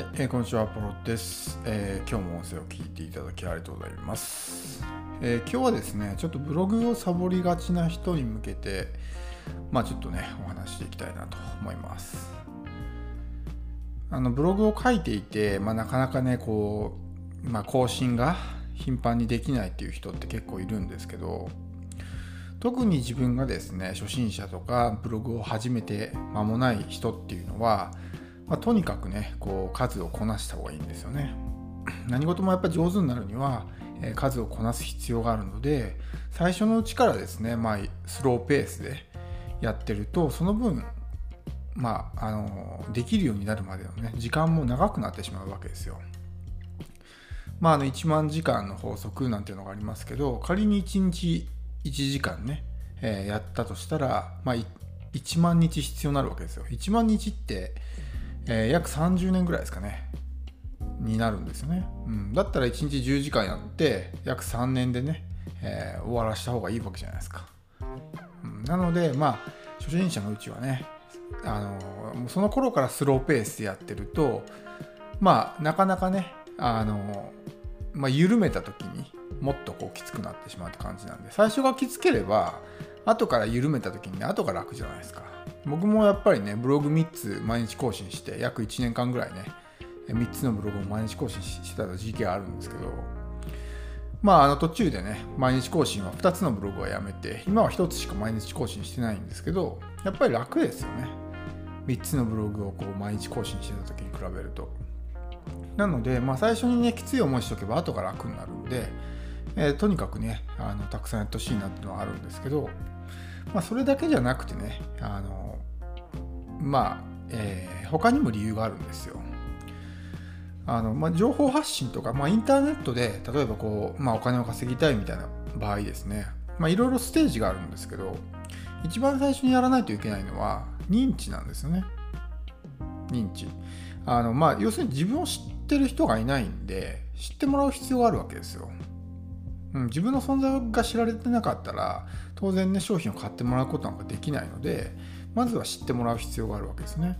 はい、えーこんにちは、ポロです、えー今日も音声を聞いていただきありがとうございます、えー今日はですね、ちょっとブログをサボりがちな人に向けて、まあちょっとね、お話していきたいなと思います。あのブログを書いていて、まあ、なかなかね、こう、まあ、更新が頻繁にできないっていう人って結構いるんですけど、特に自分がですね初心者とかブログを始めて間もない人っていうのは、まあ、とにかくねこう数をこなした方がいいんですよね。何事もやっぱ上手になるには、数をこなす必要があるので最初のうちからですね、まあ、スローペースでやってるとその分まああのできるようになるまでのね時間も長くなってしまうわけですよ。まあ、あの1万時間の法則なんていうのがありますけど仮に1日1時間ね、えーやったとしたら、まあ、1万日必要になるわけですよ。1万日って、えー約30年ぐらいですかね。になるんですよね、うん、だったら1日10時間やって約3年でね、えー終わらした方がいいわけじゃないですか、うん、なのでまあ初心者のうちはねあのもうその頃からスローペースでやってるとまあなかなかねあのまあ、緩めた時にもっとこうきつくなってしまうって感じなんで最初がきつければ後から緩めた時にね後が楽じゃないですか。僕もやっぱりねブログ3つ毎日更新して約1年間ぐらいね3つのブログを毎日更新してた時期があるんですけどまああの途中でね毎日更新は2つのブログはやめて今は1つしか毎日更新してないんですけどやっぱり楽ですよね。3つのブログをこう毎日更新してた時に比べると。なので、まあ、最初にねきつい思いしとけば後から楽になるんで、えーとにかくねあのたくさんやってほしいなっていうのはあるんですけど、まあ、それだけじゃなくてねあのまあ、えー他にも理由があるんですよ。あのまあ、情報発信とか、まあ、インターネットで例えばこう、まあ、お金を稼ぎたいみたいな場合ですね。いろいろステージがあるんですけど一番最初にやらないといけないのは認知なんですよね。認知。あのまあ要するに自分を知ってる人がいないんで知ってもらう必要があるわけですよ、うん、自分の存在が知られてなかったら当然ね商品を買ってもらうことなんかできないのでまずは知ってもらう必要があるわけですね。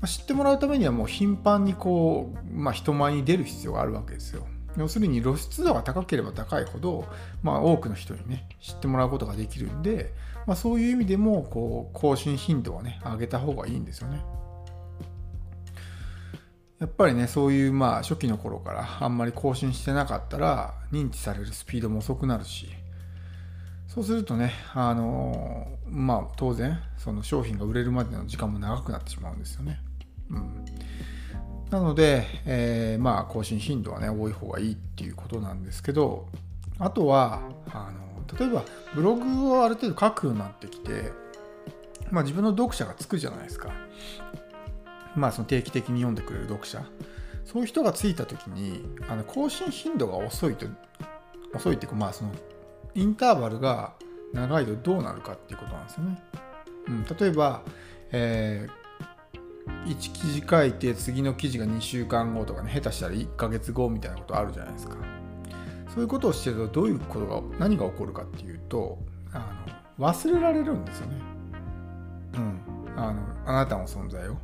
まあ知ってもらうためにはもう頻繁にこう、まあ、人前に出る必要があるわけですよ。要するに露出度が高ければ高いほど、まあ、多くの人にね知ってもらうことができるんで、まあ、そういう意味でもこう更新頻度はね上げた方がいいんですよね。やっぱりねそういうまあ初期の頃からあんまり更新してなかったら認知されるスピードも遅くなるしそうするとねあのまあ当然その商品が売れるまでの時間も長くなってしまうんですよね。うん、なので、えーまあ更新頻度はね多い方がいいっていうことなんですけどあとはあの例えばブログをある程度書くようになってきて、まあ、自分の読者がつくじゃないですか。まあその定期的に読んでくれる読者そういう人がついた時にあの更新頻度が遅いと遅いっていうかまあそのインターバルが長いとどうなるかっていうことなんですよね。うん、例えば、え1記事書いて次の記事が2週間後とかね下手したら1ヶ月後みたいなことあるじゃないですか。そういうことをしてるとどういうことが何が起こるかっていうとあの忘れられるんですよね。うん、あのあなたの存在を。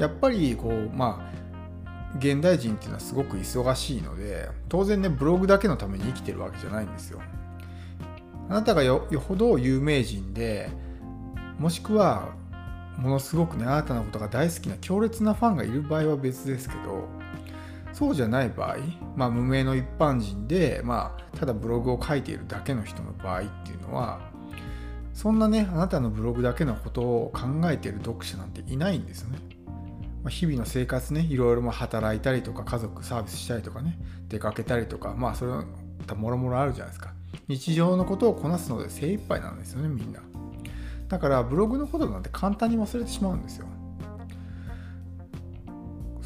やっぱりこうまあ現代人っていうのはすごく忙しいので当然ねブログだけのために生きてるわけじゃないんですよ。あなたがよほど有名人でもしくはものすごくねあなたのことが大好きな強烈なファンがいる場合は別ですけどそうじゃない場合、まあ、無名の一般人で、まあ、ただブログを書いているだけの人の場合っていうのはそんなねあなたのブログだけのことを考えている読者なんていないんですよね。ま日々の生活ねいろいろま働いたりとか家族サービスしたりとかね出かけたりとかまあそれはもろもろあるじゃないですか。日常のことをこなすので精一杯なんですよねみんな。だからブログのことなんて簡単に忘れてしまうんですよ。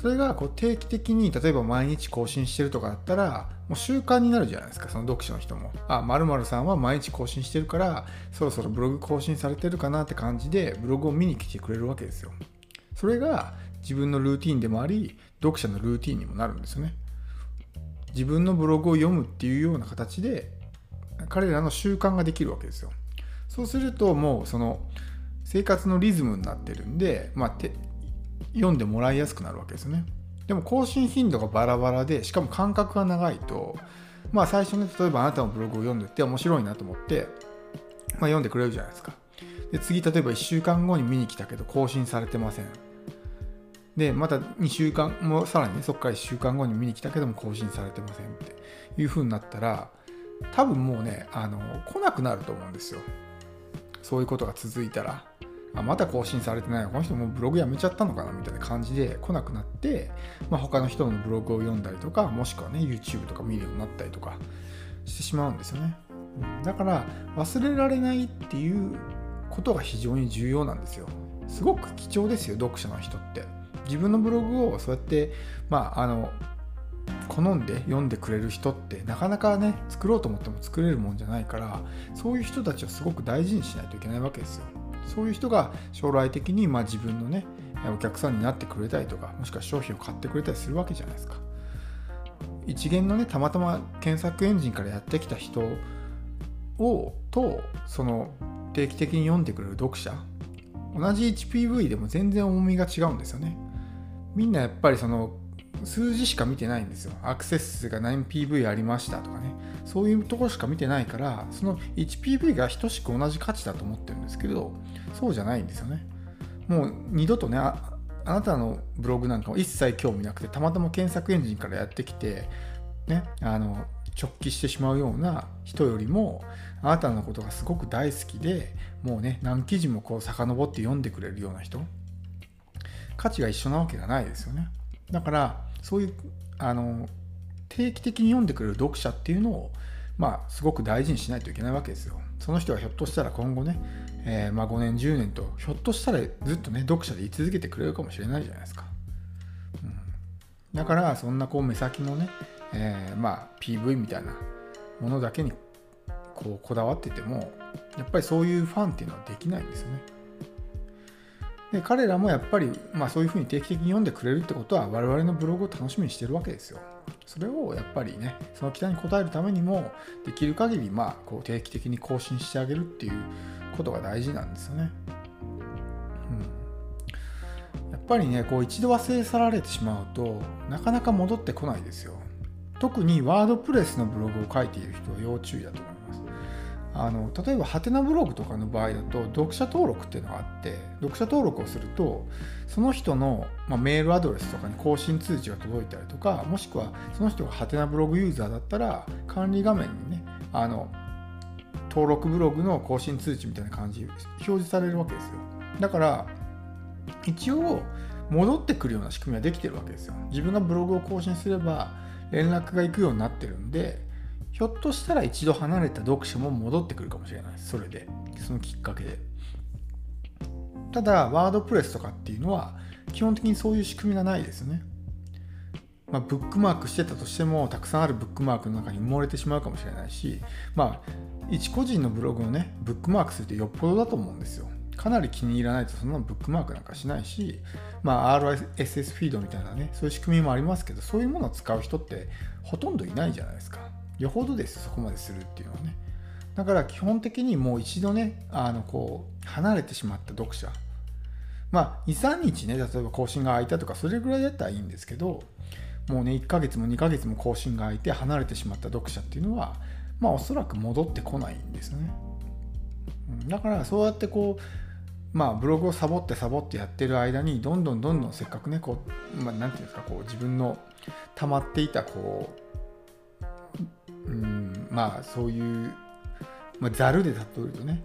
それがこう定期的に例えば毎日更新してるとかだったらもう習慣になるじゃないですかその読者の人も。あまるさんは毎日更新してるからそろそろブログ更新されてるかなって感じでブログを見に来てくれるわけですよ。それが自分のルーティンでもあり読者のルーティンにもなるんですよね。自分のブログを読むっていうような形で彼らの習慣ができるわけですよ。そうするともうその生活のリズムになってるんで、まあ、読んでもらいやすくなるわけですよね。でも更新頻度がバラバラでしかも間隔が長いとまあ最初に例えばあなたのブログを読んでて面白いなと思って、まあ、読んでくれるじゃないですか。で次例えば1週間後に見に来たけど更新されてません。でまた2週間もさらにねそこから1週間後に見に来たけども更新されてませんっていう風になったら多分もうねあの来なくなると思うんですよ。そういうことが続いたら。あまた更新されてないこの人もうブログやめちゃったのかな？みたいな感じで来なくなって、まあ、他の人のブログを読んだりとかもしくはね YouTube とか見るようになったりとかしてしまうんですよね。だから忘れられないっていうことが非常に重要なんですよ。すごく貴重ですよ読者の人って。自分のブログをそうやってまああの好んで読んでくれる人ってなかなかね作ろうと思っても作れるもんじゃないからそういう人たちをすごく大事にしないといけないわけですよ。そういう人が将来的にまあ自分のねお客さんになってくれたりとかもしくは商品を買ってくれたりするわけじゃないですか。一元のねたまたま検索エンジンからやってきた人をとその定期的に読んでくれる読者同じ HPV でも全然重みが違うんですよね。みんなやっぱりその数字しか見てないんですよ。アクセス数が何 PV ありましたとかね。そういうところしか見てないから、その 1PV が等しく同じ価値だと思ってるんですけど、そうじゃないんですよね。もう二度とね、あなたのブログなんかも一切興味なくて、たまたま検索エンジンからやってきて、ね、あの直帰してしまうような人よりも、あなたのことがすごく大好きで、もうね、何記事もこう遡って読んでくれるような人、価値が一緒なわけがないですよね。だからそういうあの定期的に読んでくれる読者っていうのをまあすごく大事にしないといけないわけですよ。その人はひょっとしたら今後ね、えー、まあ5年10年とひょっとしたらずっとね読者で居続けてくれるかもしれないじゃないですか。うん、だからそんなこう目先のね、えー、まあ PV みたいなものだけにこうこだわっててもやっぱりそういうファンっていうのはできないんですよね。で彼らもやっぱり、まあ、そういうふうに定期的に読んでくれるってことは我々のブログを楽しみにしてるわけですよ。それをやっぱりねその期待に応えるためにもできる限りまあこう定期的に更新してあげるっていうことが大事なんですよね。うん、やっぱりねこう一度忘れ去られてしまうとなかなか戻ってこないですよ。特にワードプレスのブログを書いている人は要注意だと思います。あの例えばハテナブログとかの場合だと読者登録っていうのがあって読者登録をするとその人の、まあ、メールアドレスとかに更新通知が届いたりとかもしくはその人がハテナブログユーザーだったら管理画面にねあの登録ブログの更新通知みたいな感じ表示されるわけですよ。だから一応戻ってくるような仕組みはできてるわけですよ。自分がブログを更新すれば連絡が行くようになってるんでひょっとしたら一度離れた読者も戻ってくるかもしれない。それで。そのきっかけで。ただワードプレスとかっていうのは基本的にそういう仕組みがないですよね。まあ、ブックマークしてたとしてもたくさんあるブックマークの中に埋もれてしまうかもしれないしまあ一個人のブログをねブックマークするってよっぽどだと思うんですよ。かなり気に入らないとそんなブックマークなんかしないし、まあ、RSS フィードみたいなねそういう仕組みもありますけどそういうものを使う人ってほとんどいないじゃないですか。よほどですそこまでするっていうのはね。だから基本的にもう一度ねあのこう離れてしまった読者。まあ23日ね例えば更新が空いたとかそれぐらいだったらいいんですけどもうね1ヶ月も2ヶ月も更新が空いて離れてしまった読者っていうのはまあおそらく戻ってこないんですね。だからそうやってこうまあブログをサボってサボってやってる間にどんどんどんどんせっかくねこう、まあ、ていうんですかこう自分の溜まっていたこううんまあそういう、まあ、ざるで例えるとね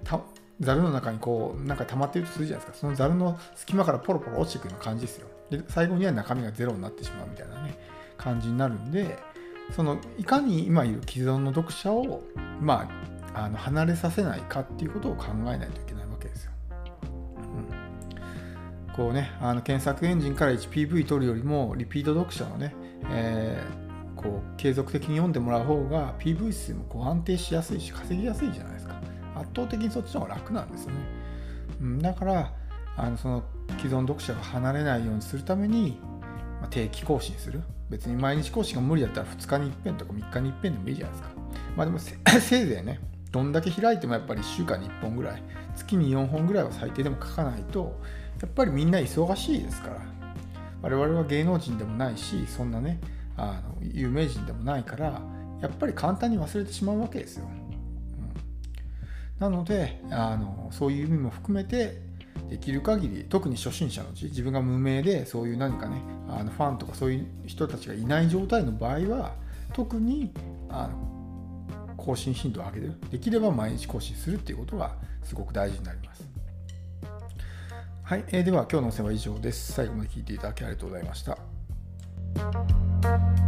ざるの中にこうなんか溜まってるとするじゃないですか。そのざるの隙間からポロポロ落ちてくような感じですよ。で最後には中身がゼロになってしまうみたいなね感じになるんでそのいかに今いる既存の読者をまああの離れさせないかっていうことを考えないといけないわけですよ。うん、こうねあの検索エンジンから 1PV 取るよりもリピート読者のね、えーこう継続的に読んでもらう方が PV 数もこう安定しやすいし稼ぎやすいじゃないですか。圧倒的にそっちの方が楽なんですよね、うん、だからあのその既存読者が離れないようにするために、まあ、定期更新する。別に毎日更新が無理だったら2日に1遍とか3日に1遍でもいいじゃないですか。まあでも せいぜいねどんだけ開いてもやっぱり1週間に1本ぐらい月に4本ぐらいは最低でも書かないとやっぱりみんな忙しいですから。我々は芸能人でもないしそんなねあの有名人でもないからやっぱり簡単に忘れてしまうわけですよ。うん、なのであのそういう意味も含めてできる限り特に初心者のうち自分が無名でそういう何かねあのファンとかそういう人たちがいない状態の場合は特にあの更新頻度を上げるできれば毎日更新するっていうことがすごく大事になります。はい、えー、では今日の音声は以上です。最後まで聞いていただきありがとうございました。thank you